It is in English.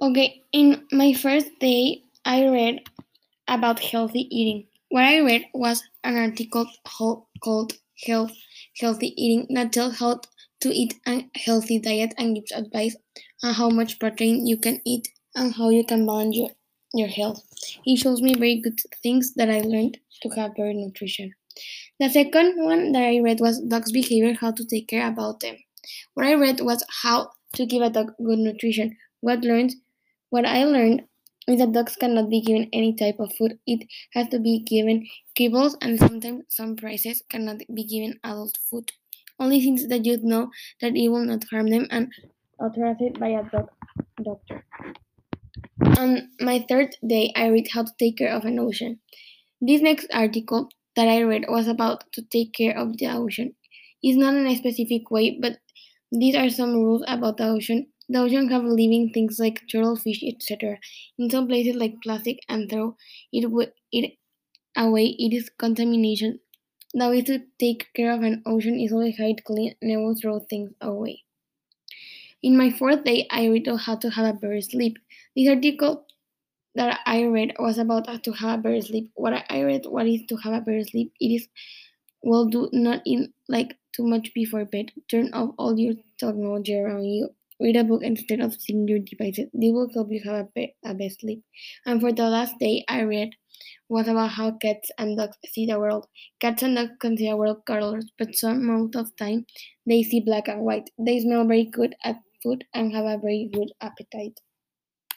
Okay, in my first day, I read about healthy eating. What I read was an article called Health Healthy Eating that tells how to eat a healthy diet and gives advice on how much protein you can eat and how you can balance your, your health. It shows me very good things that I learned to have better nutrition. The second one that I read was dog's behavior, how to take care about them. What I read was how to give a dog good nutrition. What learned what I learned is that dogs cannot be given any type of food. It has to be given kibbles, and sometimes some prizes cannot be given adult food. Only things that you know that it will not harm them and authorized by a dog doctor. On my third day, I read how to take care of an ocean. This next article that I read was about to take care of the ocean. It's not in a specific way, but these are some rules about the ocean the ocean have living things like turtle, fish, etc. In some places, like plastic, and throw it, it away, it is contamination. The way to take care of an ocean is always hide clean, and never throw things away. In my fourth day, I read how to have a better sleep. This article that I read was about how to have a better sleep. What I read, what is to have a better sleep? It is well, do not eat like too much before bed. Turn off all your technology around you. Read a book instead of seeing your devices. They will help you have a, be- a best sleep. And for the last day, I read was about how cats and dogs see the world. Cats and dogs can see the world colors, but some most of time they see black and white. They smell very good at food and have a very good appetite.